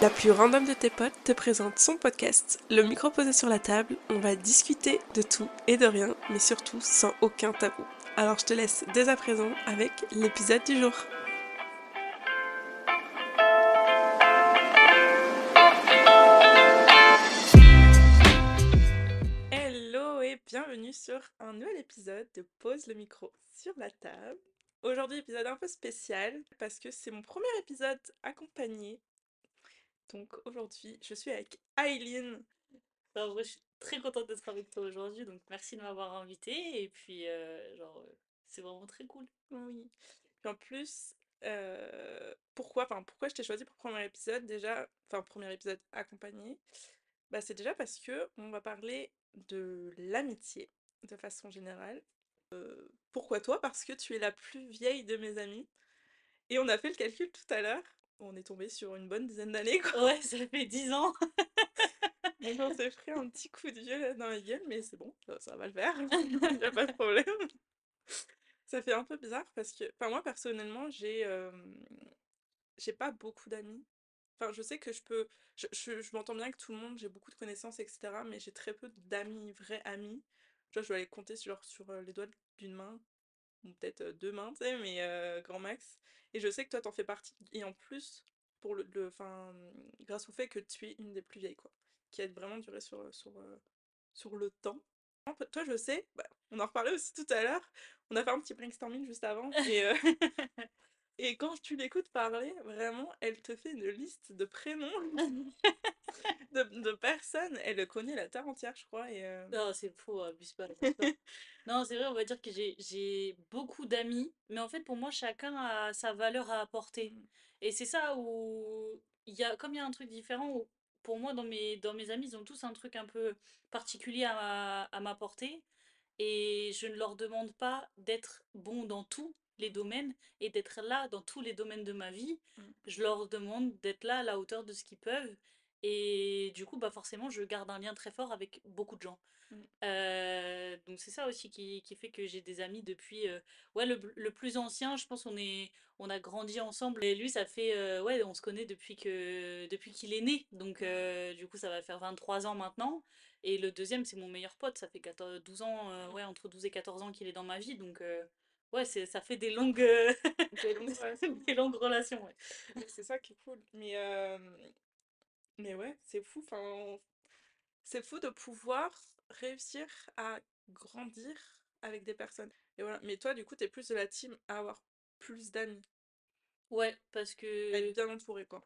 La plus random de tes potes te présente son podcast. Le micro posé sur la table, on va discuter de tout et de rien, mais surtout sans aucun tabou. Alors je te laisse dès à présent avec l'épisode du jour. Hello et bienvenue sur un nouvel épisode de Pose le micro sur la table. Aujourd'hui, épisode un peu spécial parce que c'est mon premier épisode accompagné. Donc aujourd'hui, je suis avec Aileen. Moi, je suis très contente d'être avec toi aujourd'hui, donc merci de m'avoir invitée. Et puis, euh, genre, euh, c'est vraiment très cool. Oui. Puis en plus, euh, pourquoi, enfin, pourquoi je t'ai choisi pour le premier épisode déjà, enfin, premier épisode accompagné, bah, c'est déjà parce que on va parler de l'amitié de façon générale. Euh, pourquoi toi? Parce que tu es la plus vieille de mes amies. Et on a fait le calcul tout à l'heure. On est tombé sur une bonne dizaine d'années, quoi. Ouais, ça fait 10 ans. Donc on s'est pris un petit coup de vieux là dans la gueule, mais c'est bon, ça, ça va le faire. Il a pas de problème. Ça fait un peu bizarre parce que, enfin moi personnellement, j'ai euh, j'ai pas beaucoup d'amis. Enfin, je sais que je peux, je, je- je m'entends bien avec tout le monde, j'ai beaucoup de connaissances, etc. Mais j'ai très peu d'amis, vrais amis. Tu vois, je dois les compter sur, sur les doigts d'une main, ou peut-être deux mains, tu sais, mais euh, grand max. Et je sais que toi, t'en fais partie. Et en plus, pour le, le, enfin, grâce au fait que tu es une des plus vieilles, quoi, qui a vraiment duré sur, sur, euh, sur le temps. Toi, je sais, bah, on en reparlait aussi tout à l'heure, on a fait un petit brainstorming juste avant, euh, et quand tu l'écoutes parler, vraiment, elle te fait une liste de prénoms de, de personnes, elle connaît la terre entière, je crois, et... euh, Non, c'est faux, abuse pas. abuse pas. Non, c'est vrai, on va dire que j'ai beaucoup d'amis, mais en fait, pour moi, chacun a sa valeur à apporter. Mm. Et c'est ça où il y a, comme il y a un truc différent, où pour moi, dans mes, dans mes amis, ils ont tous un truc un peu particulier à, à m'apporter. Et je ne leur demande pas d'être bon dans tous les domaines et d'être là dans tous les domaines de ma vie. Mm. Je leur demande d'être là à la hauteur de ce qu'ils peuvent. Et du coup, bah forcément, je garde un lien très fort avec beaucoup de gens. Mm. Euh, donc c'est ça aussi qui, qui fait que j'ai des amis depuis... euh, ouais, le, le plus ancien, je pense on est, on a grandi ensemble. Et lui, ça fait... euh, ouais, on se connaît depuis que, depuis qu'il est né. Donc euh, du coup, ça va faire 23 ans maintenant. Et le deuxième, c'est mon meilleur pote. Ça fait 14, 12 ans, euh, ouais, entre 12 et 14 ans qu'il est dans ma vie. Donc euh, ouais, c'est, ça fait des longues, Des longues relations. des longues relations. ouais. Mais C'est ça qui est cool. Mais, euh, mais ouais, c'est fou. Enfin, c'est fou de pouvoir réussir à grandir avec des personnes. Et voilà. Mais toi, du coup, t'es plus de la team à avoir plus d'amis? Ouais, parce À que être bien entouré, quoi.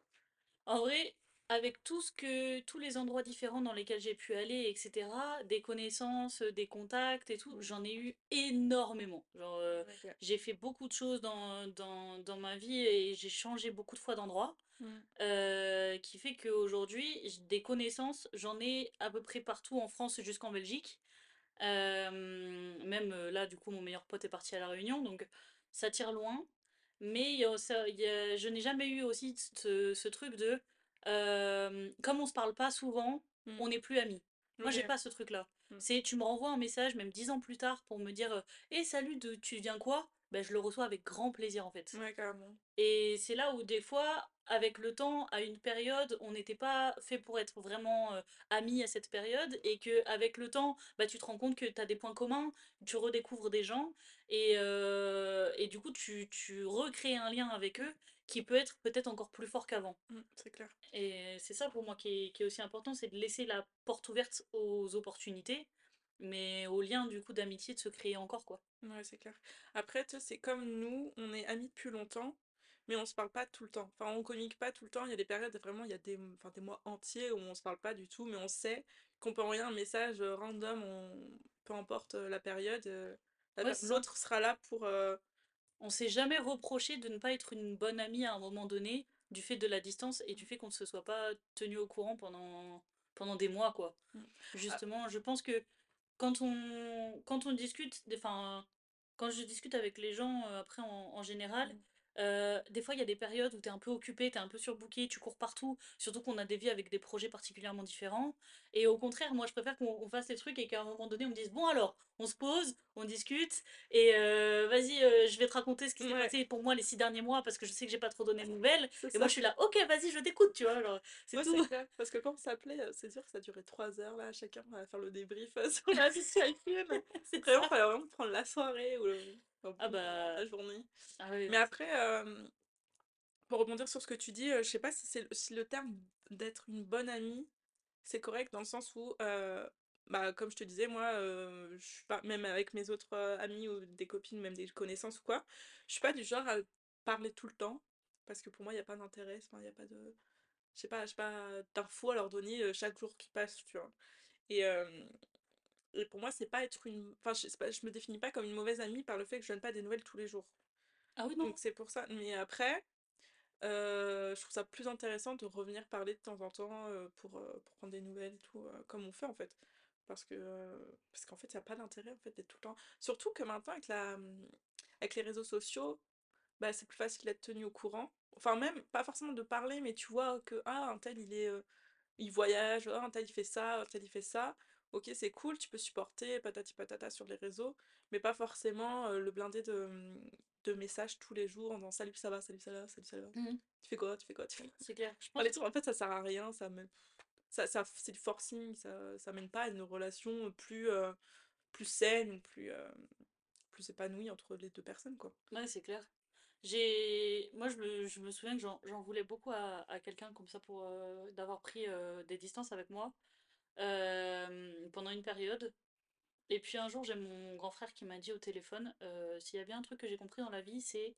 En vrai, avec tout ce que, tous les endroits différents dans lesquels j'ai pu aller, etc., des connaissances, euh, des contacts et tout, j'en ai eu énormément. Genre, euh, Ok. j'ai fait beaucoup de choses dans, dans, dans ma vie et j'ai changé beaucoup de fois d'endroit, Mm. Qui fait qu'aujourd'hui, des connaissances, j'en ai à peu près partout en France jusqu'en Belgique. Euh, même là, du coup, mon meilleur pote est parti à La Réunion, donc ça tire loin. Mais il y a ça- il y a- je n'ai jamais eu aussi ce, ce truc de, euh, comme on se parle pas souvent, Mm. on n'est plus amis. Moi, j'ai pas ce truc-là. Mm. C'est, tu me renvoies un message, même dix ans plus tard, pour me dire, et salut, de, tu viens quoi? Ben, je le reçois avec grand plaisir, en fait. Ouais, carrément. Et c'est là où des fois, avec le temps, à une période, on n'était pas fait pour être vraiment euh, amis à cette période, et que avec le temps, bah, tu te rends compte que tu as des points communs, tu redécouvres des gens, et, euh, et du coup, tu, tu recrées un lien avec eux qui peut être peut-être encore plus fort qu'avant. Mm, c'est clair. Et c'est ça pour moi qui est, qui est aussi important, c'est de laisser la porte ouverte aux opportunités, mais aux liens du coup d'amitié de se créer encore, quoi. Ouais, c'est clair. Après, c'est comme nous, on est amis depuis longtemps, mais on se parle pas tout le temps. Enfin, on communique pas tout le temps. Il y a des périodes, vraiment, il y a des, enfin, des mois entiers où on se parle pas du tout, mais on sait qu'on peut envoyer un message euh, random, on- peu importe euh, la période. euh, Ouais. L'autre sera là pour... euh, On s'est jamais reproché de ne pas être une bonne amie à un moment donné, du fait de la distance et du fait qu'on ne se soit pas tenu au courant pendant, pendant des mois, quoi. Mm. Justement, je pense que quand on, quand on discute, enfin, quand je discute avec les gens après en, en général, Des fois, il y a des périodes où tu es un peu occupé, tu es un peu surbooké, tu cours partout, surtout qu'on a des vies avec des projets particulièrement différents et au contraire, moi, je préfère qu'on on fasse des trucs et qu'à un moment donné, on me dise: «Bon alors, on se pose, on discute et vas-y, je vais te raconter ce qui s'est Ouais. passé pour moi les 6 derniers mois parce que je sais que j'ai pas trop donné de nouvelles» et moi, je suis là: «OK, vas-y, je t'écoute», tu vois? Genre, c'est Ouais, tout. clair, parce que quand on s'appelait, c'est sûr que ça durait 3 heures là, chacun à faire le débrief, sur la vie chacune. C'est Vraiment, fallait vraiment prendre la soirée ou le Ah bah, la journée. ah oui, Mais après, pour rebondir sur ce que tu dis, je sais pas si c'est si le terme d'être une bonne amie, c'est correct dans le sens où, bah, comme je te disais, moi, je suis pas même avec mes autres, heu, amies ou des copines, même des connaissances ou quoi, je suis pas du genre à parler tout le temps, parce que pour moi, il y a pas d'intérêt, il y a pas de je sais pas j'ai pas d'infos à leur donner, chaque jour qui passe, tu vois? Et et pour moi, c'est pas être une enfin, je pas, je me définis pas comme une mauvaise amie par le fait que je donne pas des nouvelles tous les jours. ah oui, Donc non. c'est pour ça mais après, heu, je trouve ça plus intéressant de revenir parler de temps en temps, heu, pour, heu, pour prendre des nouvelles et tout, comme on fait, en fait. Parce que, parce qu'en fait, il y a pas d'intérêt, en fait, d'être tout le temps surtout que maintenant avec la, mmh, avec les réseaux sociaux, bah, c'est plus facile d'être tenu au courant. Enfin même, pas forcément de parler, mais tu vois que, ah, untel il est, il voyage, ah, untel il fait ça, untel il fait ça. OK, c'est cool, tu peux supporter patati patata sur les réseaux, mais pas forcément, le blinder de, mmh, de messages tous les jours en disant: «Salut, ça va? Salut, ça va? Salut, ça va? Mmh Tu fais quoi? Tu fais quoi? Tu fais» C'est clair. Je enfin pense les trucs en fait ça sert à rien, ça mène ça ça c'est du forcing, ça ça mène pas à une relation, plus, plus saine, plus, plus épanouie entre les 2 personnes, quoi. ouais, c'est clair. J'ai moi je me je me souviens que j'en voulais beaucoup à à quelqu'un comme ça pour, d'avoir pris, des distances avec moi, pendant une période et puis un jour, j'ai mon grand frère qui m'a dit au téléphone, «S'il y a bien un truc que j'ai compris dans la vie, c'est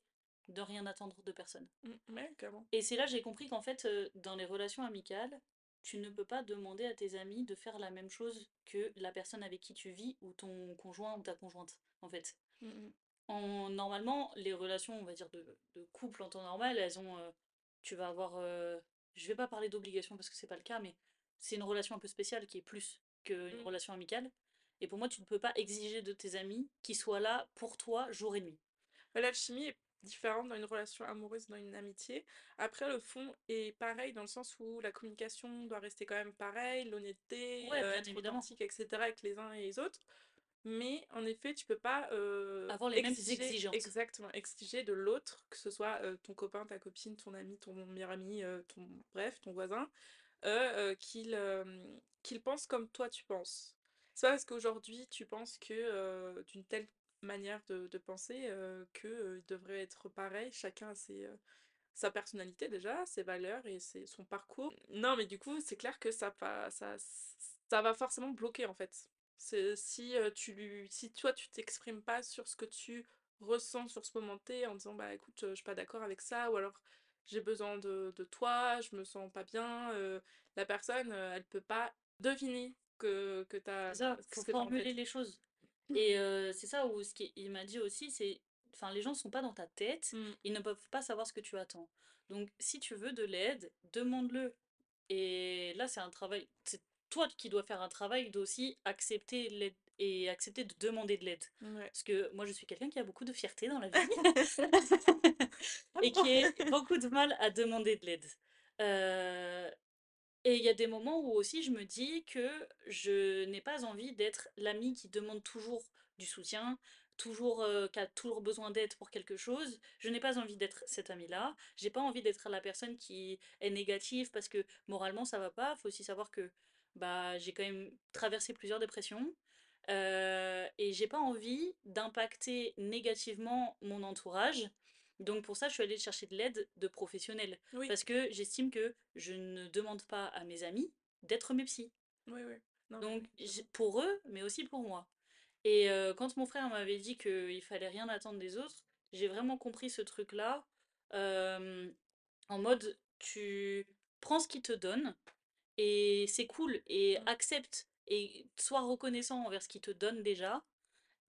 de rien attendre de personne» Mmh, ouais, clairement. et c'est là, j'ai compris qu'en fait, dans les relations amicales, tu ne peux pas demander à tes amis de faire la même chose que la personne avec qui tu vis ou ton conjoint ou ta conjointe, en fait. Mmh mh. En normalement, les relations, on va dire, de, de couple en temps normal, elles ont. euh, tu vas avoir. euh, je vais pas parler d'obligation parce que c'est pas le cas, mais c'est une relation un peu spéciale qui est plus qu'une Mmh. relation amicale. Et pour moi, tu ne peux pas exiger de tes amis qu'ils soient là pour toi jour et nuit. Bah, l'alchimie est différente dans une relation amoureuse, dans une amitié. Après, le fond est pareil dans le sens où la communication doit rester quand même pareille, l'honnêteté, Ouais, bien être évidemment. authentique et cetera avec les uns et les autres. Mais en effet, tu peux pas, heu, Avoir les mêmes exigences. exactement, exiger de l'autre, que ce soit, heu, ton copain, ta copine, ton ami, ton meilleur ami, heu, ton bref, ton voisin, heu heu, qu'il, qu'il pense comme toi tu penses. C'est pas parce qu'aujourd'hui tu penses que, d'une telle manière de penser, que, il devrait être pareil. Chacun a ses, sa personnalité déjà, ses valeurs et ses son parcours. Non, mais du coup, c'est clair que ça va ça ça va forcément bloquer, en fait. Si, tu lui si toi tu t'exprimes pas sur ce que tu ressens sur ce moment T en disant: «Bah, écoute, je suis pas d'accord avec ça» ou alors: «J'ai besoin de de toi, je me sens pas bien», heu, la personne, heu, elle peut pas deviner que que tu C'est as ça, faut que en formuler les choses. Et euh, c'est ça où ce qu'il m'a dit aussi, c'est, enfin, les gens sont pas dans ta tête, Mmh, ils ne peuvent pas savoir ce que tu attends. Donc, si tu veux de l'aide, demande-le. Et là, c'est un travail, c'est toi qui dois faire un travail d'aussi accepter l'aide et accepter de demander de l'aide. ouais. Parce que moi, je suis quelqu'un qui a beaucoup de fierté dans la vie et qui a beaucoup de mal à demander de l'aide. Euh, et il y a des moments où aussi je me dis que je n'ai pas envie d'être l'ami qui demande toujours du soutien, toujours euh, qui a toujours besoin d'aide pour quelque chose. Je n'ai pas envie d'être cette amie-là. J'ai pas envie d'être la personne qui est négative parce que moralement ça va pas. Faut aussi savoir que bah j'ai quand même traversé plusieurs dépressions. Euh, et j'ai pas envie d'impacter négativement mon entourage. Donc pour ça, je suis allée chercher de l'aide de professionnels. Oui, Parce que j'estime que je ne demande pas à mes amis d'être mes psys. oui, oui. Non, mais Donc pour eux, mais aussi pour moi. Et euh, quand mon frère m'avait dit qu'il fallait rien attendre des autres, j'ai vraiment compris ce truc-là. euh, en mode, tu prends ce qu'ils te donnent et c'est cool et Mmh, accepte et sois reconnaissant envers ce qu'ils te donnent déjà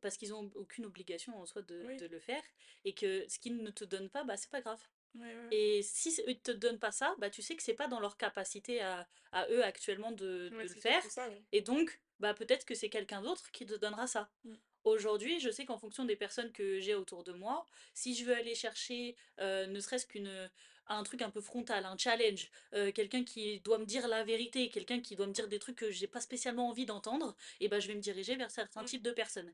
parce qu'ils ont aucune obligation en soi de, oui, de le faire et que ce qu'ils ne te donnent pas, bah c'est pas grave. ouais, ouais, ouais. Et si c- eux te donnent pas ça, bah tu sais que c'est pas dans leur capacité à, à eux actuellement de, Ouais, de le faire. ça. Et donc, bah peut-être que c'est quelqu'un d'autre qui te donnera ça. Mmh. Aujourd'hui, je sais qu'en fonction des personnes que j'ai autour de moi, si je veux aller chercher, ne serait-ce qu'une, un truc un peu frontal, un challenge, heu, quelqu'un qui doit me dire la vérité, quelqu'un qui doit me dire des trucs que j'ai pas spécialement envie d'entendre et bah, je vais me diriger vers certains Mmh. types de personnes.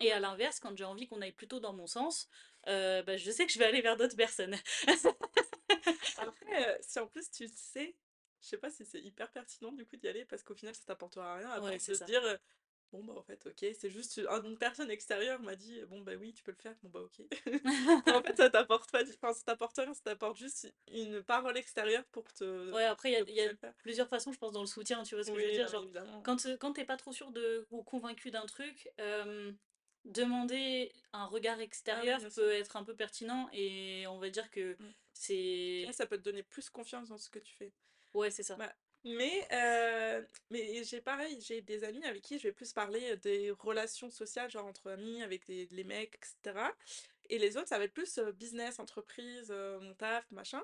Et à l'inverse, quand j'ai envie qu'on aille plutôt dans mon sens, bah, je sais que je vais aller vers d'autres personnes. Après, heu, si en plus tu le sais, je sais pas si c'est hyper pertinent du coup d'y aller parce qu'au final ça t'apportera rien Ouais, c'est se ça. dire, heu: «Bon bah, en fait, OK, c'est juste une personne extérieure m'a dit: "Bon bah oui, tu peux le faire." Bon bah OK». En fait ça t'apporte pas enfin ça t'apporte rien, ça t'apporte juste une parole extérieure pour te Ouais, après il y a y plusieurs façons, je pense, dans le soutien, tu vois ce que je veux dire? Genre, quand, quand tu es pas trop sûr de ou convaincu d'un truc, demander un regard Ah oui, extérieur peut être un peu pertinent et on va dire que. Ouais, c'est ça peut te donner plus confiance dans ce que tu fais. Ouais, c'est ça. Bah, mais heu, mais j'ai pareil, j'ai des amis avec qui je vais plus parler, des relations sociales, genre entre amis, avec les mecs et cetera. Et les autres, ça va être plus, business, entreprise, mon taf, machin.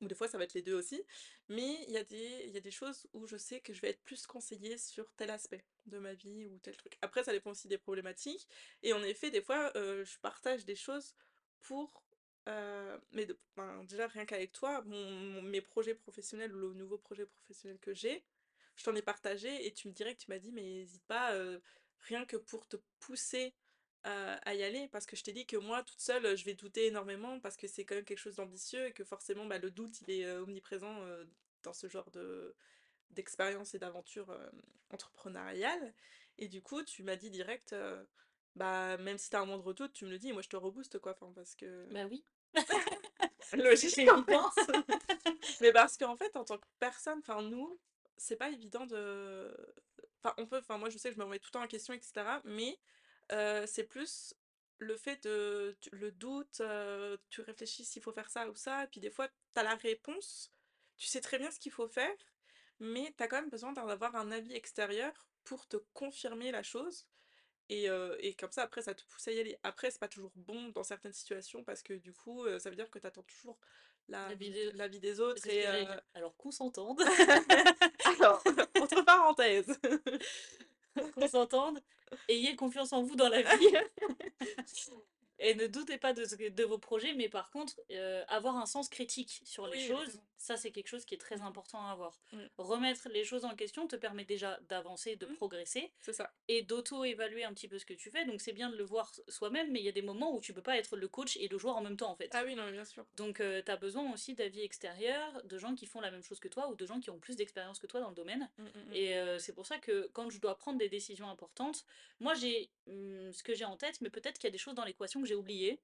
Ou des fois ça va être les 2 aussi, mais il y a des y a des choses où je sais que je vais être plus conseillée sur tel aspect de ma vie ou tel truc. Après ça dépend aussi des problématiques. Et en effet, des fois, je partage des choses pour, heu, mais déjà rien qu'avec toi, mon mes projets professionnels ou le nouveau projet professionnel que j'ai, je t'en ai partagé et tu me direct tu m'as dit: «Mais hésite pas, heu, rien que pour te pousser, heu, à y aller». Parce que je t'ai dit que moi toute seule, je vais douter énormément parce que c'est quand même quelque chose d'ambitieux et que forcément, bah, le doute il est, omniprésent, dans ce genre de d'expérience et d'aventure, hem, entrepreneuriale et du coup, tu m'as dit direct, «Bah, même si tu as un moindre doute, tu me le dis moi je te rebooste quoi». Parce que Bah oui. Logique évident. fait. Mais parce qu'en fait, en tant que personne, enfin nous, c'est pas évident de enfin on peut enfin moi je sais que je me remets tout le temps en question et cetera, mais c'est plus le fait de tu le doute, tu réfléchis s'il faut faire ça ou ça et puis des fois tu as la réponse, tu sais très bien ce qu'il faut faire, mais tu as quand même besoin d'en avoir un avis extérieur pour te confirmer la chose et et comme ça après ça te pousse à y aller. Après c'est pas toujours bon dans certaines situations parce que du coup, ça veut dire que tu attends toujours la de l'avis des autres et. Alors qu'on s'entende. alors, entre parenthèses. Qu'on s'entende, ayez confiance en vous dans la vie et ne doutez pas de de vos projets, mais par contre, avoir un sens critique sur les choses. Ça c'est quelque chose qui est très important à avoir. mh. Mmh. Remettre les choses en question te permet déjà d'avancer, de Mmh. progresser C'est ça. et d'auto-évaluer un petit peu ce que tu fais, donc c'est bien de le voir soi-même, mais il y a des moments où tu peux pas être le coach et le joueur en même temps, en fait. Ah oui, non bien sûr. Donc heu, tu as besoin aussi d'avis extérieurs, de gens qui font la même chose que toi ou de gens qui ont plus d'expérience que toi dans le domaine Mmh, mh. et heu, c'est pour ça que quand je dois prendre des décisions importantes, moi j'ai, ce que j'ai en tête, mais peut-être qu'il y a des choses dans l'équation que j'ai oubliées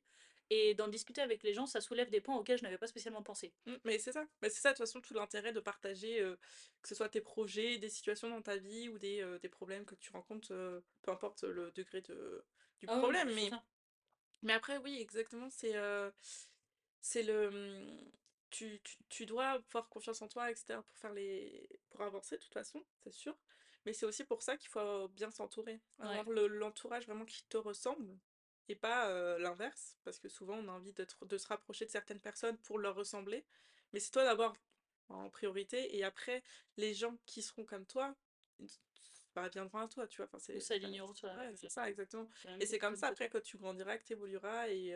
et d'en discuter avec les gens, ça soulève des points auxquels je n'avais pas spécialement pensé. Mmh, mais c'est ça. Mais c'est ça de toute façon tout l'intérêt de partager, heu, que ce soit tes projets, des situations dans ta vie ou des, heu, des problèmes que tu rencontres, heu, peu importe le degré de du Ah problème, mais mais après oui exactement c'est, c'est le, mmh, tu tu tu dois avoir confiance en toi et cetera pour faire les pour avancer de toute façon, c'est sûr, mais c'est aussi pour ça qu'il faut bien s'entourer. Ouais. Avoir le l'entourage vraiment qui te ressemble et pas, l'inverse, parce que souvent on a envie de se rapprocher de certaines personnes pour leur ressembler, mais c'est toi d'abord en priorité et après les gens qui seront comme toi, bah, viendront à toi, tu vois? Enfin c'est s'aligneront ouais, c'est ça exactement et c'est comme ça après que tu grandiras, que tu évolueras et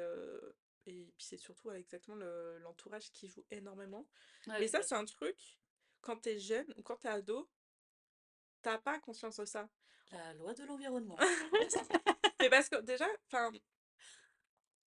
et puis c'est surtout, ouais, exactement le l'entourage qui joue énormément, Ouais, mais ça c'est un truc, quand tu es jeune ou quand tu es ado tu as pas conscience de ça. La loi de l'environnement. Mais parce que déjà, enfin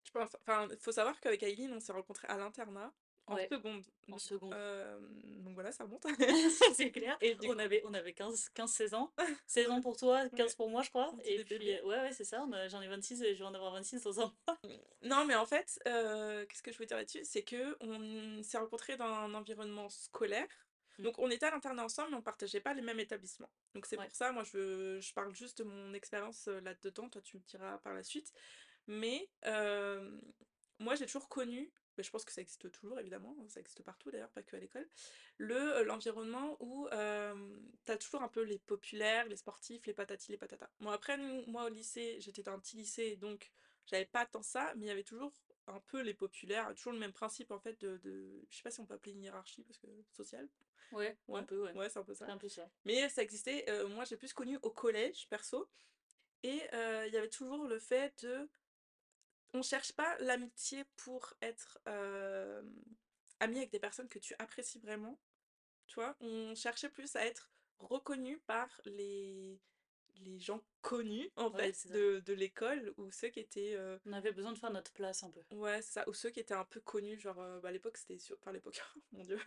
je pense enfin, il faut savoir qu'avec Aileen, on s'est rencontrés à l'internat, en Ouais, seconde, en donc seconde. donc voilà, ça remonte C'est clair, et on avait on avait 15-15-16 ans. 16 ans pour toi, ouais, 15 pour moi, je crois et puis, ouais, ouais, c'est ça, j'en ai 26 et je vais en avoir 26 dans un mois. Mmh, non, mais en fait, qu'est-ce que je voulais dire là-dessus? C'est qu'on s'est rencontrés dans un environnement scolaire. Donc on était à l'internat ensemble, mais on partageait pas les mêmes établissements, donc c'est Ouais. pour ça, moi, je je parle juste de mon expérience, là-dedans, toi tu me diras par la suite, mais moi j'ai toujours connu, mais je pense que ça existe toujours évidemment, ça existe partout d'ailleurs, pas qu'à l'école, le, l'environnement où, hem, tu as toujours un peu les populaires, les sportifs, les patati les patata. Bon après nous moi au lycée, j'étais dans un petit lycée, donc j'avais pas tant ça, mais il y avait toujours un peu les populaires, toujours le même principe en fait de de je sais pas si on peut appeler une hiérarchie parce que sociale? Ouais, un Ouais, peu, ouais. ouais, c'est un peu ça, un peu ça. mais ça existait, heu, moi j'ai plus connu au collège perso et heu, il y avait toujours le fait de on cherche pas l'amitié pour être, hem, ami avec des personnes que tu apprécies vraiment, tu vois? On cherchait plus à être reconnu par les les gens connus, en Ouais, fait, ça. de de l'école ou ceux qui étaient, heu On avait besoin de faire notre place un peu. ouais, c'est ça, ou ceux qui étaient un peu connus, genre, heu, bah, à l'époque, c'était sur enfin, à l'époque, mon Dieu.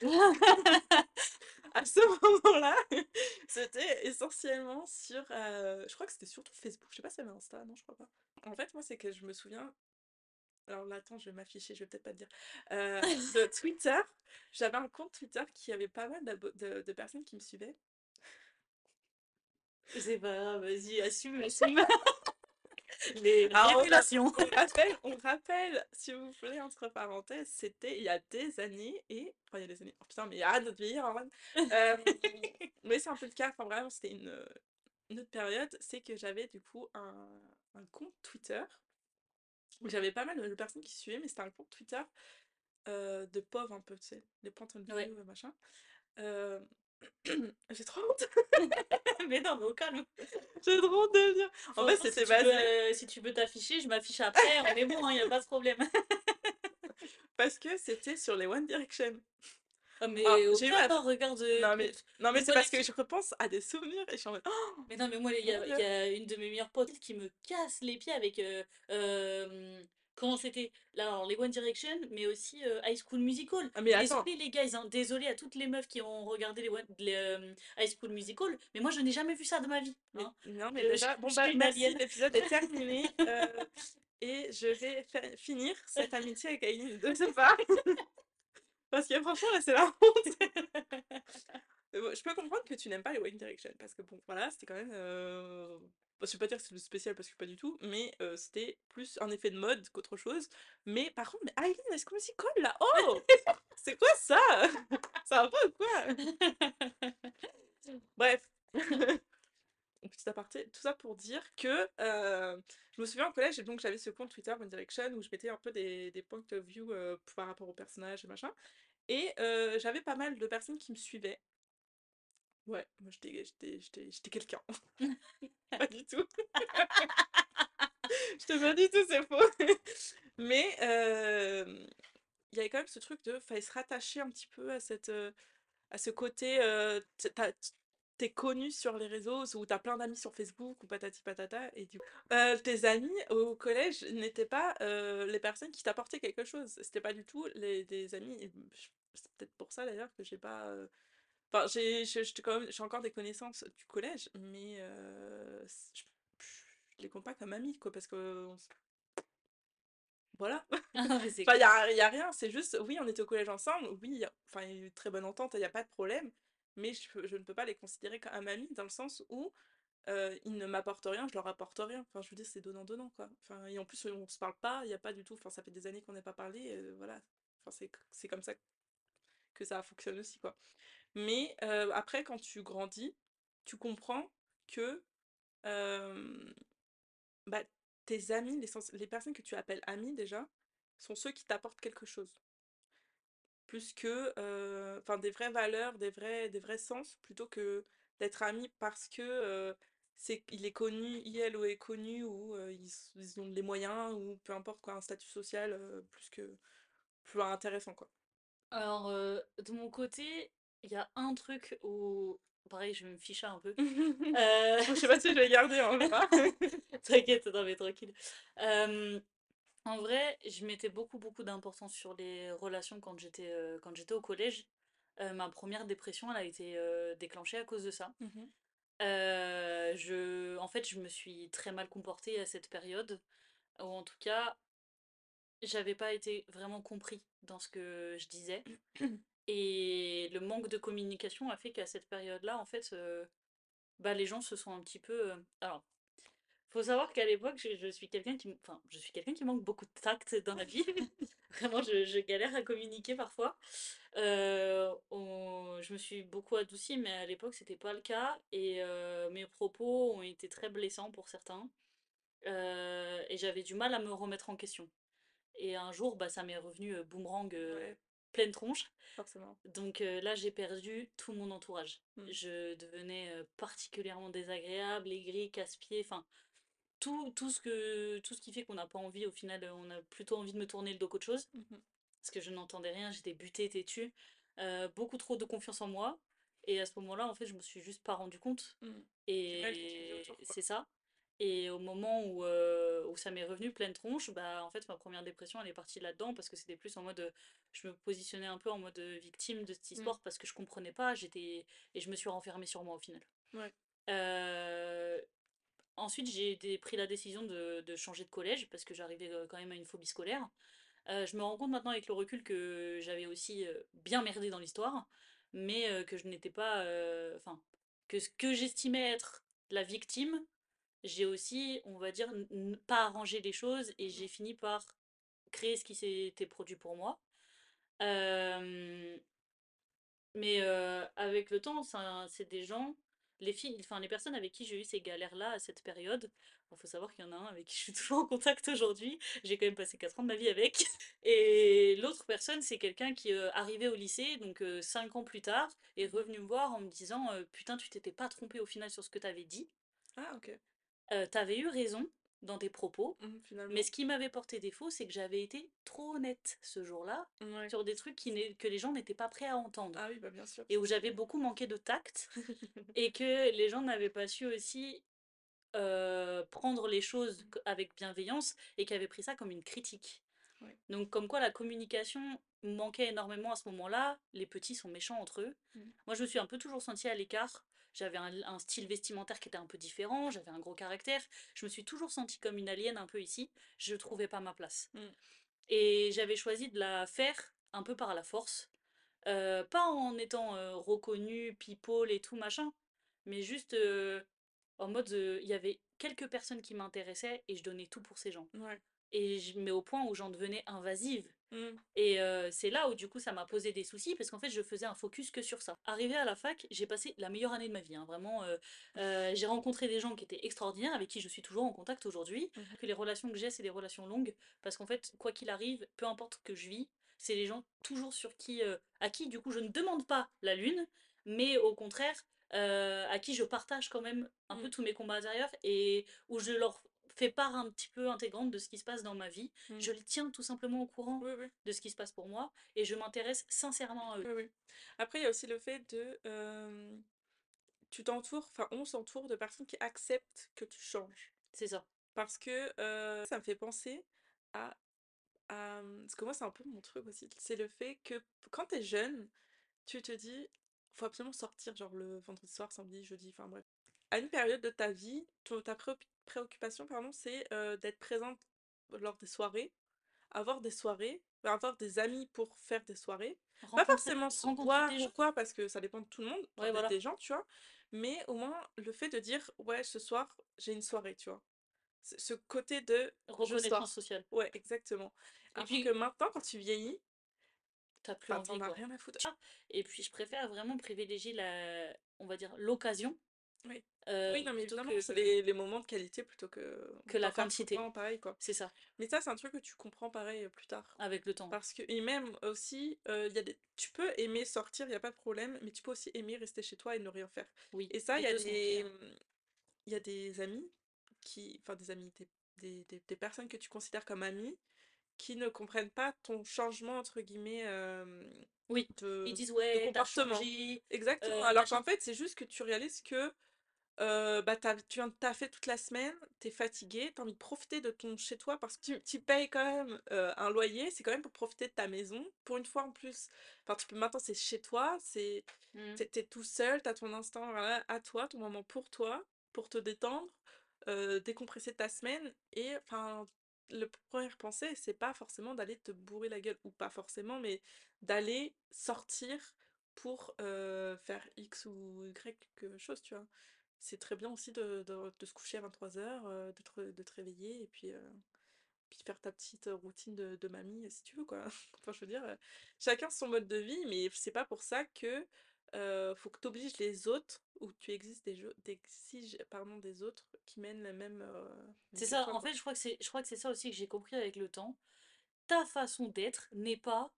À ce moment-là, c'était essentiellement sur, heu, je crois que c'était surtout Facebook, je sais pas s'il y avait Insta, non, je crois pas. En fait, moi, c'est que je me souviens alors là, attends, je vais m'afficher, je vais peut-être pas te dire. De Twitter, j'avais un compte Twitter qui avait pas mal de de personnes qui me suivaient. C'est pas grave, vas-y, assume, assume. Les Alors on révélations. on rappelle on rappelle, si vous voulez, entre parenthèses, c'était il y a des années et enfin il y a des années, oh putain, mais arrête de te vieillir, Orlan! Hem, mais c'est un peu le cas, enfin vraiment, c'était une, heu, une autre période, c'est que j'avais du coup un un compte Twitter où j'avais pas mal de personnes qui suivaient, mais c'était un compte Twitter, heu, de pauvres un peu, tu sais, les points de Ouais. vue, machin. Hem, j'ai trop honte, Mais non, mais au calme. j'ai trop honte de le dire. En fait, Franchement, si c'était tu basé heu, si tu veux t'afficher, je m'affiche après, on est bon, hein, y a pas de problème. parce que c'était sur les One Direction. Ah Alors, mais au j'ai eu ma hein, regarde, heu, non mais non mais c'est parce que je repense à des souvenirs et je suis en mode: «Oh mais non, mais moi, il y il y Dieu!» a une de mes meilleures potes qui me casse les pieds avec, heu, hem, comment c'était? Là, alors les One Direction, mais aussi, heu, High School Musical. ah mais Désolée les guys, hein, désolée à toutes les meufs qui ont regardé les One les, hem, High School Musical, mais moi je n'ai jamais vu ça de ma vie, mais hein. non mais Je je déjà, bon je bah merci, l'épisode est terminé, heu et je vais finir cette amitié avec Aileen une deuxième fois parce que franchement là, c'est la honte. Je peux comprendre que tu n'aimes pas les One Direction parce que bon, voilà, c'était quand même, heu, bah, je vais pas dire que c'est le spécial parce que pas du tout, mais c'était plus un effet de mode qu'autre chose. Mais par contre, mais Aileen, High School Musical là, oh! C'est quoi ça? Ça va pas ou quoi? Bref. Petit aparté, tout ça pour dire que, je me souviens au collège, donc j'avais ce compte Twitter One Direction où je mettais un peu des des point of view, heu, par rapport aux personnages et machin et j'avais pas mal de personnes qui me suivaient. Ouais, moi j'étais j'étais j'étais j'étais quelqu'un. Pas du tout. J'étais pas du tout, c'est faux. Mais il y avait quand même ce truc de fallait se rattacher un petit peu à cette, à ce côté, heu, t tu as tu es connu sur les réseaux ou tu as plein d'amis sur Facebook ou patati patata et du coup, tes amis au collège n'étaient pas, les personnes qui t'apportaient quelque chose. C'était pas du tout les des amis et c'est peut-être pour ça d'ailleurs que j'ai pas, enfin j'ai je j'étais quand même j'ai encore des connaissances du collège, mais c je je les compte pas comme amis quoi parce s voilà. Ah mais c'est Enfin, il y clair. a y a rien, c'est juste, oui, on était au collège ensemble, oui, il y a enfin, il y a eu une très bonne entente, il y a pas de problème, mais je peux je ne peux pas les considérer comme amis dans le sens où, ils ne m'apportent rien, je leur apporte rien. Enfin, je veux dire, c'est donnant-donnant, quoi. Enfin et en plus, on se parle pas, il y a pas du tout enfin, ça fait des années qu'on n'a pas parlé, voilà. Enfin, c'est c'est comme ça que ça fonctionne aussi, quoi. Mais après quand tu grandis, tu comprends que, bah, tes amis, les personnes que tu appelles amis déjà, sont ceux qui t'apportent quelque chose. Plus que, des vraies valeurs, des vrais des vrais sens, plutôt que d'être amis parce que, c'est il est connu, il ou est connu ou, ils ils ont les moyens ou peu importe quoi, un statut social, plus que plus intéressant, quoi. Alors, de mon côté, il y a un truc où pareil, je vais me ficher un peu. Heu, Je sais pas si je vais garder, on verra. t'inquiète, non mais tranquille. En vrai, je mettais beaucoup, beaucoup d'importance sur les relations quand j'étais, quand j'étais au collège. Ma première dépression, elle a été, déclenchée à cause de ça. Mmh je en fait, je me suis très mal comportée à cette période, ou en tout cas, j'avais pas été vraiment compris dans ce que je disais. Et le manque de communication a fait qu'à cette période-là, en fait, heu, bah, les gens se sont un petit peu, heu alors, faut savoir qu'à l'époque, je je suis quelqu'un qui enfin, je suis quelqu'un qui manque beaucoup de tact dans la vie. Vraiment, je je galère à communiquer parfois. On je me suis beaucoup adoucie, mais à l'époque, c'était pas le cas et heu, mes propos ont été très blessants pour certains. Et j'avais du mal à me remettre en question. Et un jour, bah, ça m'est revenu, boomerang, Ouais, pleine tronche. forcément. Donc là, j'ai perdu tout mon entourage. Mmh. Je devenais, particulièrement désagréable, aigrie, casse-pied, enfin tout tout ce que tout ce qui fait qu'on n'a pas envie, au final, on a plutôt envie de me tourner le dos qu'autre chose. Mmh mh. Parce que je n'entendais rien, j'étais butée, têtue, beaucoup trop de confiance en moi et à ce moment-là, en fait, je me suis juste pas rendu compte Mmh. Et c'est ça et au moment où, heu, où ça m'est revenu pleine tronche, bah, en fait, ma 1re dépression, elle est partie là-dedans parce que c'était plus en mode, je me positionnais un peu en mode, victime de cette Mmh. histoire parce que je comprenais pas, j'étais et je me suis renfermée sur moi, au final. Ouais. Heu, ensuite, j'ai pris la décision de de changer de collège parce que j'arrivais, heu, quand même à une phobie scolaire. Je me rends compte maintenant avec le recul que j'avais aussi, bien merdé dans l'histoire, mais que je n'étais pas, enfin, que ce que j'estimais être la victime, j'ai aussi, on va dire, pas arrangé les choses et Mmh j'ai fini par créer ce qui s'était produit pour moi. Mais avec le temps, c'est des gens les filles enfin, les personnes avec qui j'ai eu ces galères-là, à cette période, bon, faut savoir qu'il y en a un avec qui je suis toujours en contact aujourd'hui. J'ai quand même passé 4 ans de ma vie avec et l'autre personne, c'est quelqu'un qui, heu, arrivait au lycée, donc heu, 5 ans plus tard, est Mmh mh. revenu me voir en me disant, «Putain, tu t'étais pas trompée au final sur ce que tu avais dit» Ah OK. «Heu, tu avais eu raison dans tes propos, Mmh, mais ce qui m'avait porté défaut, c'est que j'avais été trop honnête ce jour-là, sur des trucs qui que les gens n'étaient pas prêts à entendre» Ah oui, bah, bien sûr, et où j'avais beaucoup manqué de tact et que les gens n'avaient pas su aussi, prendre les choses Mmh. avec bienveillance et qui avaient pris ça comme une critique. Ouais. Donc comme quoi la communication manquait énormément à ce moment-là. Les petits sont méchants entre eux. Mmh. Moi, je me suis un peu toujours sentie à l'écart. J'avais un style vestimentaire qui était un peu différent, j'avais un gros caractère. Je me suis toujours sentie comme une aliène un peu ici. Je trouvais pas ma place Mmh. et j'avais choisi de la faire un peu par la force, heu, pas en étant, heu, reconnue, people et tout machin, mais juste, heu, en mode, il y avait quelques personnes qui m'intéressaient et je donnais tout pour ces gens et je mais au point où j'en devenais invasive Mmh. et c'est là où du coup ça m'a posé des soucis parce qu'en fait, je faisais un focus que sur ça. Arrivée à la fac, j'ai passé la meilleure année de ma vie, hein, vraiment, j'ai rencontré des gens qui étaient extraordinaires, avec qui je suis toujours en contact aujourd'hui. Mmh mh. Que les relations que j'ai, c'est des relations longues parce qu'en fait, quoi qu'il arrive, peu importe que je vis, c'est les gens toujours sur qui, à qui du coup je ne demande pas la lune, mais au contraire, à qui je partage quand même un peu Mmh. tous mes combats intérieurs et où je leur f fais part un petit peu intégrante de ce qui se passe dans ma vie. Mmh. Je les tiens tout simplement au courant Oui, oui. de ce qui se passe pour moi et je m'intéresse sincèrement à eux. Oui. Après, il y a aussi le fait de, tu t'entoures, enfin, on s'entoure de personnes qui acceptent que tu changes. C'est ça. Parce que, ça me fait penser à à, mmh parce que moi, c'est un peu mon truc aussi. C'est le fait que quand tu es jeune, tu te dis: «Faut absolument sortir», genre le vendredi soir, samedi, jeudi, enfin bref. À une période de ta vie, ta préoc préoccupation, pardon, c'est, d'être présente lors des soirées, avoir des soirées, avoir des amis pour faire des soirées. Pas forcément s rencontrer boire des ou gens. quoi, parce que ça dépend de tout le monde, Ouais, des voilà. des gens, tu vois? Mais au moins, le fait de dire: «Ouais, ce soir, j'ai une soirée», tu vois? Ce côté de: «Je Reconnaissance sors». sociale. Ouais, exactement. Et Alors que puis maintenant, quand tu vieillis tu as plus enfin, tu envie, en as quoi. rien à foutre. Et puis je préfère vraiment privilégier la on va dire l'occasion, Oui. Oui, non, mais évidemment, que c'est les les moments de qualité plutôt que que la quantité. temps pareil, quoi. C'est ça. Mais ça, c'est un truc que tu comprends pareil, heu, plus tard. Avec le temps. Parce que et même aussi, il y a des tu peux aimer sortir, il y a pas de problème, mais tu peux aussi aimer rester chez toi et ne rien faire Oui, et ça, il y a 2 sont OK, des, mmh, y a des amis qui enfin des amis, des des des des personnes que tu considères comme amies, qui ne comprennent pas ton «changement» entre guillemets, hem, Oui, ils de disent: de «Ouais, as comportement. changé, Exactement, heu, alors machin». qu'en fait, c'est juste que tu réalises que, heu, bah, tu as tu de taffer toute la semaine, tu es fatiguée, tu as envie de profiter de ton chez toi parce que tu tu payes quand même, un loyer, c'est quand même pour profiter de ta maison. Pour une fois en plus, enfin, tu peux maintenant, c'est chez toi, c'est es tout seul, tu as ton instant, voilà, à toi, ton moment pour toi, pour te détendre, heu, décompresser ta semaine et enfin, le 1re pensée, c'est pas forcément d'aller te bourrer la gueule ou pas forcément, mais d'aller sortir pour, faire X ou Y quelque chose, tu vois? C'est très bien aussi de de de se coucher à 23:00, heu, de te de te réveiller et puis, heu, puis faire ta petite routine de de mamie, si tu veux, quoi. Enfin, je veux dire, chacun son mode de vie, mais c'est pas pour ça que, faut que tu obliges les autres ou tu existes des jeux tu exiges, pardon, des autres qui mènent la même, C'est ça, en fait, je crois que c'est je crois que c'est ça aussi que j'ai compris avec le temps. Ta façon d'être n'est pas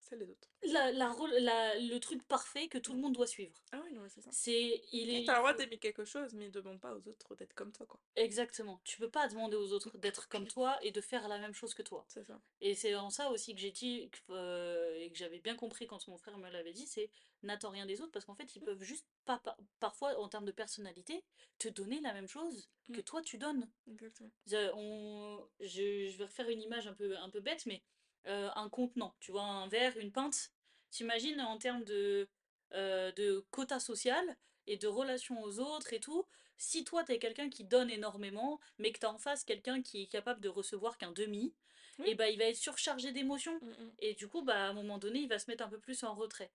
C'est les autres. La la la le truc parfait que tout le monde doit suivre. Ah oui, non, c'est ça. C'est il est tu as il le droit d'aimer quelque chose, mais demande pas aux autres d'être comme toi, quoi. exactement. Tu peux pas demander aux autres d'être comme toi et de faire la même chose que toi. C'est ça. Et c'est en ça aussi que j'ai dit que, heu, et que j'avais bien compris quand mon frère me l'avait dit, c'est: «N'attends rien des autres» parce qu'en fait, ils peuvent juste pas pa parfois, en termes de personnalité, te donner la même chose que Mmh. toi tu donnes. Exactement. Je on je je vais refaire une image un peu un peu bête, mais, heu, un contenant, tu vois? Un verre, une pinte. Tu imagines en termes de, heu, de quota social et de relation aux autres et tout, si toi tu es quelqu'un qui donne énormément, mais que tu as en face quelqu'un qui est capable de recevoir qu'un demi, Oui. et bah, il va être surchargé d'émotions Mmh mh. et du coup, bah, à un moment donné, il va se mettre un peu plus en retrait.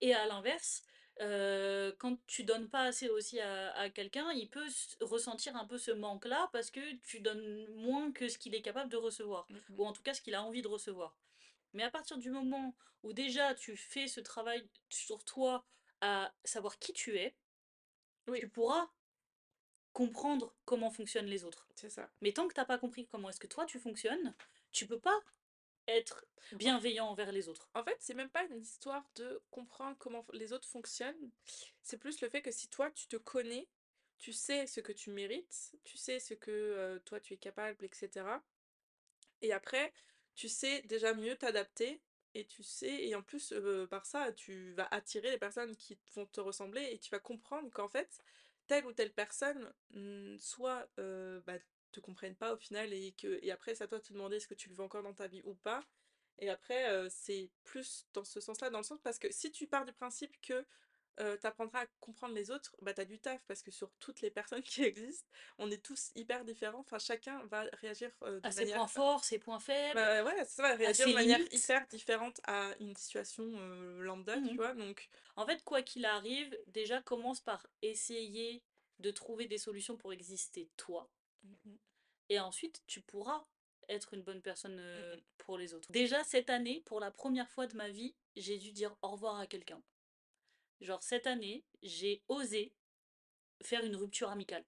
Et à l'inverse, quand tu donnes pas assez aussi à à quelqu'un, il peut ressentir un peu ce manque-là parce que tu donnes moins que ce qu'il est capable de recevoir Mmh mh. ou en tout cas ce qu'il a envie de recevoir. Mais à partir du moment où déjà tu fais ce travail sur toi à savoir qui tu es, Oui, tu pourras comprendre comment fonctionnent les autres. c'est ça. Mais tant que tu as pas compris comment est-ce que toi tu fonctionnes, tu peux pas être En bienveillant envers les autres. en fait, c'est même pas une histoire de comprendre comment les autres fonctionnent. C'est plus le fait que si toi, tu te connais, tu sais ce que tu mérites, tu sais ce que, toi, tu es capable et cetera et après, tu sais déjà mieux t'adapter et tu sais et en plus, par ça, tu vas attirer les personnes qui vont te ressembler et tu vas comprendre qu'en fait, telle ou telle personne, soit, bah, te comprennent pas au final et que et après c'est à toi de te demander est-ce que tu le veux encore dans ta vie ou pas et après, heu, c'est plus dans ce sens-là, dans le sens parce que si tu pars du principe que, heu, tu apprendras à comprendre les autres, bah, tu as du taf parce que sur toutes les personnes qui existent, on est tous hyper différents, enfin chacun va réagir, heu, À ses points forts, ses points faibles, bah, ouais, ça, à réagir de manière limites. hyper différente à une situation, lambda, tu Mmh vois? Donc En fait, quoi qu'il arrive, déjà commence par essayer de trouver des solutions pour exister toi. mmh mh, Et ensuite, tu pourras être une bonne personne mmh euh, mh. pour les autres. Déjà, cette année, pour la première fois de ma vie, j'ai dû dire au revoir à quelqu'un. Genre, cette année, j'ai osé faire une rupture amicale.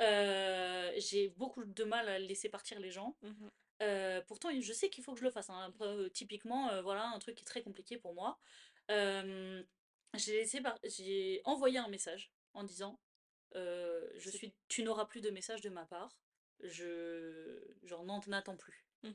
Euh, j'ai beaucoup de mal à laisser partir les gens. Mmh Euh, pourtant, je sais qu'il faut que je le fasse. hein. Après, typiquement, euh, voilà, un truc qui est très compliqué pour moi. J'ai par- envoyé un message en disant je suis, tu n'auras plus de message de ma part. Je, genre, n'en attends plus. mmh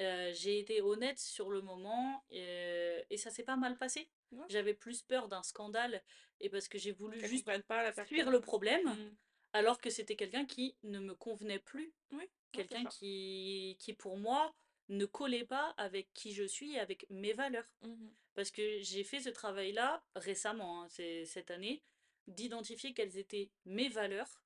Euh, j'ai été honnête sur le moment et, et ça s'est pas mal passé. Ouais, J'avais plus peur d'un scandale et parce que j'ai voulu juste comprennent pas la fuir le problème Mmh. alors que c'était quelqu'un qui ne me convenait plus Oui, quelqu'un qui, qui pour moi ne collait pas avec qui je suis et avec mes valeurs. Mmh Parce que j'ai fait ce travail-là récemment, hein, c'est cette année, d'identifier quelles étaient mes valeurs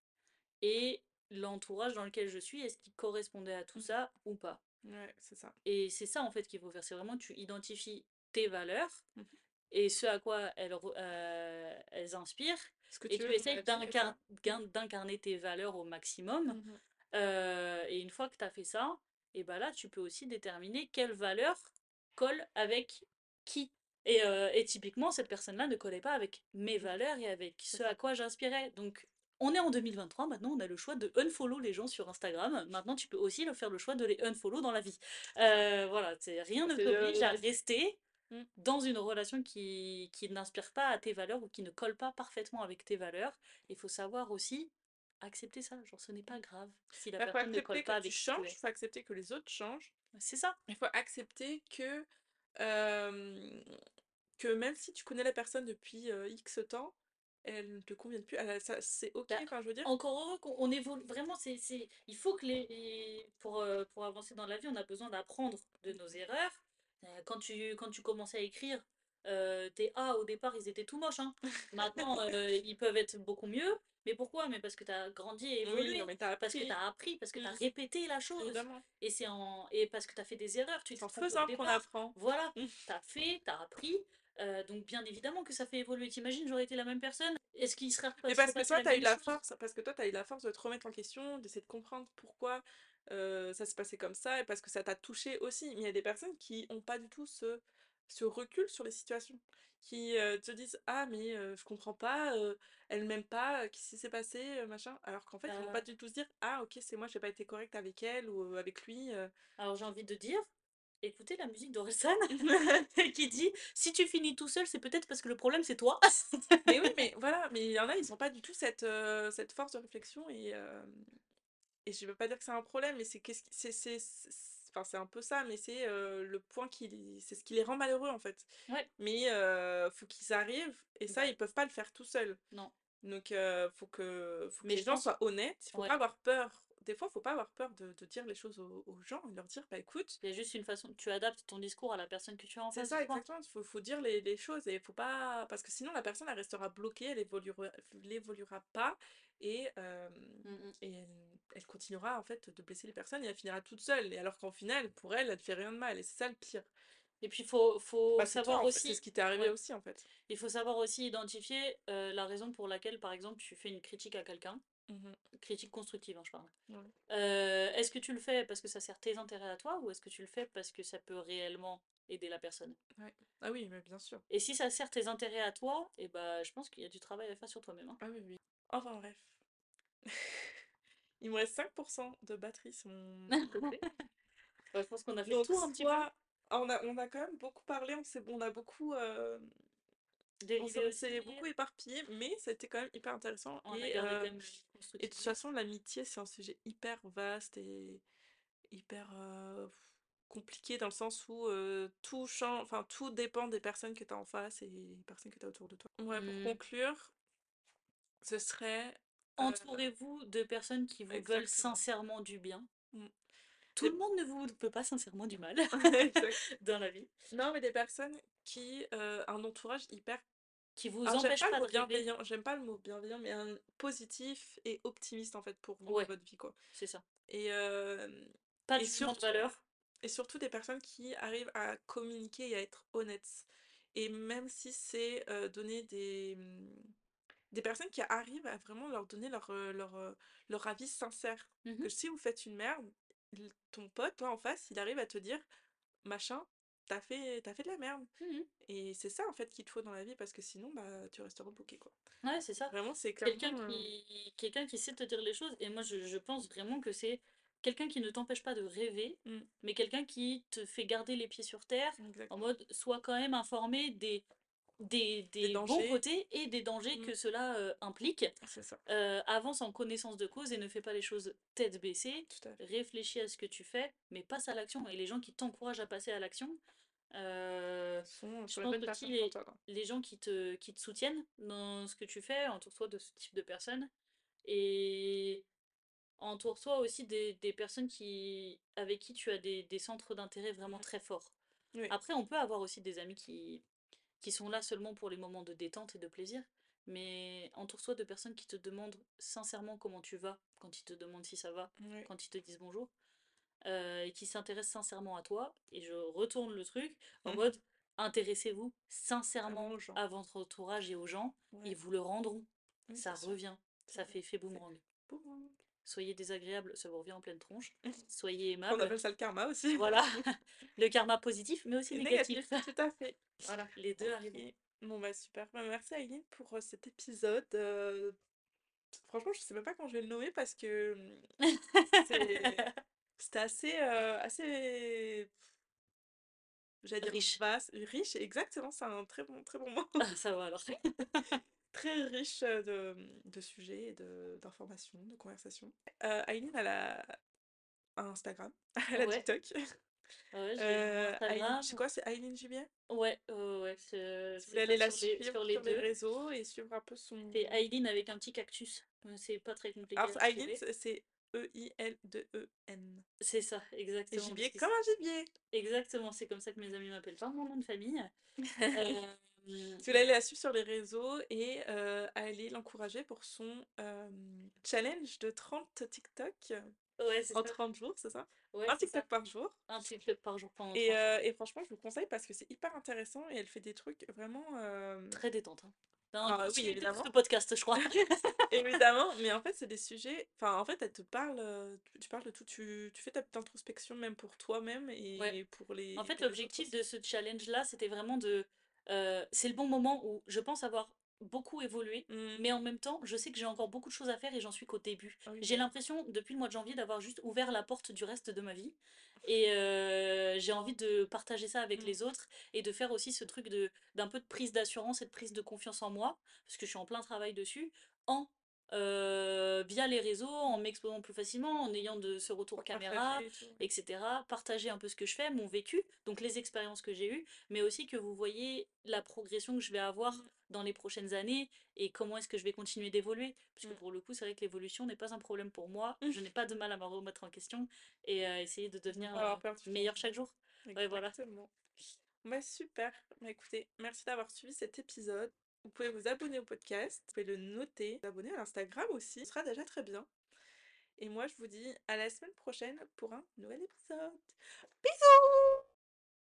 et l'entourage dans lequel je suis, est-ce qu'il correspondait à tout Mmh. ça ou pas? Ouais, c'est ça. Et c'est ça en fait qu'il faut faire, c'est vraiment tu identifies tes valeurs Mmh et ce à quoi elles, euh, elles inspirent Ce que et tu veux essayes gain- d'incarner tes valeurs au maximum Mmh Heu et une fois que tu as fait ça, et bah, là, tu peux aussi déterminer quelle valeur colle avec qui. Et heu et typiquement, cette personne-là ne collait pas avec mes Mmh. valeurs et avec ce à quoi j'inspirais. Donc on est en 2023, maintenant on a le choix de unfollow les gens sur Instagram. Maintenant, tu peux aussi le faire le choix de les unfollow dans la vie. Heu, voilà, c'est rien ne C'est, t'oblige à rester mmh. dans une relation qui qui n'inspire pas à tes valeurs ou qui ne colle pas parfaitement avec tes valeurs. Il faut savoir aussi accepter ça, genre ce n'est pas grave si la Bah, personne ne colle pas avec tu changes, es. faut accepter que les autres changent. C'est ça. Il faut accepter que, hem, que même si tu connais la personne depuis, heu, X temps, elle ne te convienne plus. Ah ça c'est OK, Bah, enfin je veux dire encore heureux qu'on on évolue. Vraiment, c'est, c'est... il faut que les, les- Pour, euh, pour avancer dans la vie, on a besoin d'apprendre de nos erreurs. Euh, quand tu, quand tu commençais à écrire, euh, tes A au départ, ils étaient tout moches. hein. Maintenant, euh, ils peuvent être beaucoup mieux. Mais pourquoi? Mais parce que tu as grandi et oui, non évolué. mais Parce que tu appris. as appris, parce que tu as Mmh. répété la chose. Évidemment. Et, c'est en... et parce que tu as fait des erreurs, tu C'est en au faisant qu'on départ. apprend. Voilà, Mmh. tu as fait, tu as appris. Euh, donc bien évidemment que ça fait évoluer. T'imagines, j'aurais été la même personne? Est-ce qu'il serait Mais parce que toi, la tu as eu la force parce que toi, tu as eu la force de te remettre en question, d'essayer de comprendre pourquoi, heu, ça s'est passé comme ça et parce que ça t'a touché aussi. Mais il y a des personnes qui ont pas du tout ce ce recul sur les situations, qui, heu, te disent: «Ah mais, heu, je comprends pas, elle m'aime pas, qu'est-ce qui s'est passé, machin?» alors qu'en fait, ils vont pas Bah, du tout se dire: «Ah OK, c'est moi, j'ai pas été correcte avec elle ou, avec lui», alors j'ai envie de dire, écouter la musique d'Orelsan qui dit: «Si tu finis tout seul, c'est peut-être parce que le problème c'est toi». Mais oui, mais voilà, mais il y en a, ils ont pas du tout cette, heu, cette force de réflexion et hem et je veux pas dire que c'est un problème, mais c'est qu'est-ce c'est c'est enfin, c'est un peu ça, mais c'est, heu, le point qui c'est ce qui les rend malheureux, en fait. Ouais. Mais heu, faut qu'ils arrivent et ça, Bah ils peuvent pas le faire tout seuls. Non. Donc faut que faut que Mais les gens soient honnêtes, il faut ouais. pas avoir peur. Des fois, faut pas avoir peur de de dire les choses aux aux gens et leur dire: «Bah écoute» Il y a juste une façon tu adaptes ton discours à la personne que tu as en C'est face de ça, exactement, faut faut dire les les choses et faut pas parce que sinon la personne, elle restera bloquée, elle évoluera elle évoluera pas et Mmh mh. et elle elle continuera, en fait, de blesser les personnes et elle finira toute seule et alors qu'en final, pour elle, elle te fait rien de mal et c'est ça le pire. Et puis, il faut faut Bah, c'est toi, savoir fait, c'est ce aussi qui t'est arrivé ouais. aussi, en fait. Il faut savoir aussi identifier, la raison pour laquelle, par exemple, tu fais une critique à quelqu'un. Mmh mh. Critique constructive, hein, je parle. Heu, est-ce que tu le fais parce que ça sert tes intérêts à toi ou est-ce que tu le fais parce que ça peut réellement aider la personne? Ouais. Ah oui, mais bien sûr. Et si ça sert tes intérêts à toi et bah, je pense qu'il y a du travail à faire sur toi-même, hein. Ah oui, oui. Enfin bref. Il me reste 5 % de batterie sur mon côté. Je pense qu'on a fait le Donc tour un petit peu. on a on a quand même beaucoup parlé, on on a beaucoup, hem, on s'est Dérivé on aussi. s'est beaucoup éparpillé, mais ça a été quand même hyper intéressant On a et gardé quand heu même le et de toute façon, l'amitié, c'est un sujet hyper vaste et hyper, compliqué dans le sens où, tout chan enfin, tout dépend des personnes que tu as en face et des personnes que tu as autour de toi. Ouais, pour Mmh. conclure ce serait, Entourez-vous de personnes qui vous veulent Exactement. sincèrement du bien. Mmh. Tout le monde ne vous veut pas sincèrement du mal dans la vie. Non, mais des personnes qui, heu, un entourage hyper Qui vous alors empêche pas de bienveillant, j'aime pas le mot bienveillant, mais un positif et optimiste, en fait, pour vous Ouais, votre vie, quoi c'est ça. et hem Pas de et jugement de surtout valeur. et surtout des personnes qui arrivent à communiquer et à être honnêtes et même si c'est, donner des, mmh, des personnes qui arrivent à vraiment leur donner leur, leur, leur avis sincère. Mmh Que si vous faites une merde, ton pote, là, en face, il arrive à te dire: «Machin, tu as fait as fait de la merde» Mmh mh. et c'est ça, en fait, qu'il te faut dans la vie parce que sinon, bah, tu resteras bloqué, quoi. Ouais, c'est ça. Vraiment, c'est Quelqu'un heu qui quelqu'un qui sait te dire les choses et moi je je pense vraiment que c'est quelqu'un qui ne t'empêche pas de rêver, Mmh. mais quelqu'un qui te fait garder les pieds sur terre, en mode sois quand même informé des des Des des bons côtés et des dangers Mmh. que cela, heu, implique. C'est ça. Heu, avance en connaissance de cause et ne fais pas les choses tête baissée. À. Réfléchis à ce que tu fais, mais passe à l'action et les gens qui t'encouragent à passer à l'action, heu, Sont je pense pour les toi, les gens qui te qui te soutiennent dans ce que tu fais, entoure-toi de ce type de personnes et entoure-toi aussi des des personnes qui avec qui tu as des des centres d'intérêt vraiment Mmh. très forts. Oui. Après, on peut avoir aussi des amis qui qui sont là seulement pour les moments de détente et de plaisir, mais entoure-toi de personnes qui te demandent sincèrement comment tu vas, quand ils te demandent si ça va, Oui. quand ils te disent bonjour, et qui s'intéressent sincèrement à toi et je retourne le truc en Mmh. mode: «Intéressez-vous Vraiment sincèrement à votre entourage et aux gens, Ouais. ils vous le rendront». Oui, Ça sûr. revient, ça fait effet boomerang. Soyez désagréable, ça vous revient en pleine tronche. Soyez On aimable. appelle ça le karma aussi. Voilà, le karma positif, mais aussi négatif. négatif, tout à fait. Voilà, les 2 arrivent. OK. Bon, bah, super. Bah, merci Aileen pour, cet épisode, franchement, je sais même pas comment je vais le nommer parce que, mmh, c'était assez, assez j'allais dire Riche. riche, exactement, c'est un très bon très bon mot. Ah, ça va alors. Très riche, de, mmh, de sujets de d'informations, de conversations. Heu, Aileen, elle a un Instagram, elle a Ouais. TikTok. Ouais, j'ai mon Heu, Aileen Instagram. c'est quoi? C'est Aileen Gibier? Ouais, ouais, c'est Si vous c'est voulez aller la sur les suivre sur les sur les 2. réseaux et suivre un peu C'est son Aileen avec un petit cactus, c'est pas très compliqué alors à Aileen, trouver. c'est c'est E-I-L-2-E-N. C'est ça, Et exactement, parce gibier que comme un gibier! exactement, c'est comme ça que mes amis m'appellent par mon nom de famille. Hem, Si vous la suivre sur les réseaux et heu, aller l'encourager pour son, challenge de 30 TikTok ouais, en ça. 30 jours, c'est ça? Ouais, 1 c'est ça. TikTok par jour 1 TikTok par jour pendant et 30 jours. heu et franchement, je vous conseille parce que c'est hyper intéressant et elle fait des trucs vraiment, Très détente, hein. Non, ah oui, évidemment. podcast, je crois. Évidemment, mais en fait, c'est des sujets enfin, en fait, elle te parle, tu parles de tout, tu tu fais ta petite introspection même pour toi-même Ouais. et pour En les fait, les autres l'objectif de ce challenge-là, c'était vraiment de, c'est le bon moment où je pense avoir beaucoup évolué, Mmh. mais en même temps, je sais que j'ai encore beaucoup de choses à faire et j'en suis qu'au début. Oui, J'ai l'impression, depuis le mois de janvier, d'avoir juste ouvert la porte du reste de ma vie. Et euh, j'ai envie de partager ça avec mmh. les autres et de faire aussi ce truc d'un peu de prise d'assurance et de prise de confiance en moi, parce que je suis en plein travail dessus, en euh, via les réseaux, en m'exposant plus facilement, en ayant de ce retour caméra, tout, ouais. etc. Partager un peu ce que je fais, mon vécu, donc les expériences que j'ai eues, mais aussi que vous voyez la progression que je vais avoir Mmh. dans les prochaines années et comment est-ce que je vais continuer d'évoluer. Puisque Mmh. pour le coup, c'est vrai que l'évolution n'est pas un problème pour moi. Je n'ai pas de mal à me remettre en question et à essayer de devenir euh, meilleur chaque jour. Ouais, voilà. Exactement. Bah, super. Bah, écoutez, merci d'avoir suivi cet épisode. Vous pouvez vous abonner au podcast, vous pouvez le noter, vous abonner à l'Instagram aussi, ce sera déjà très bien. Et moi, je vous dis à la semaine prochaine pour un nouvel épisode. Bisous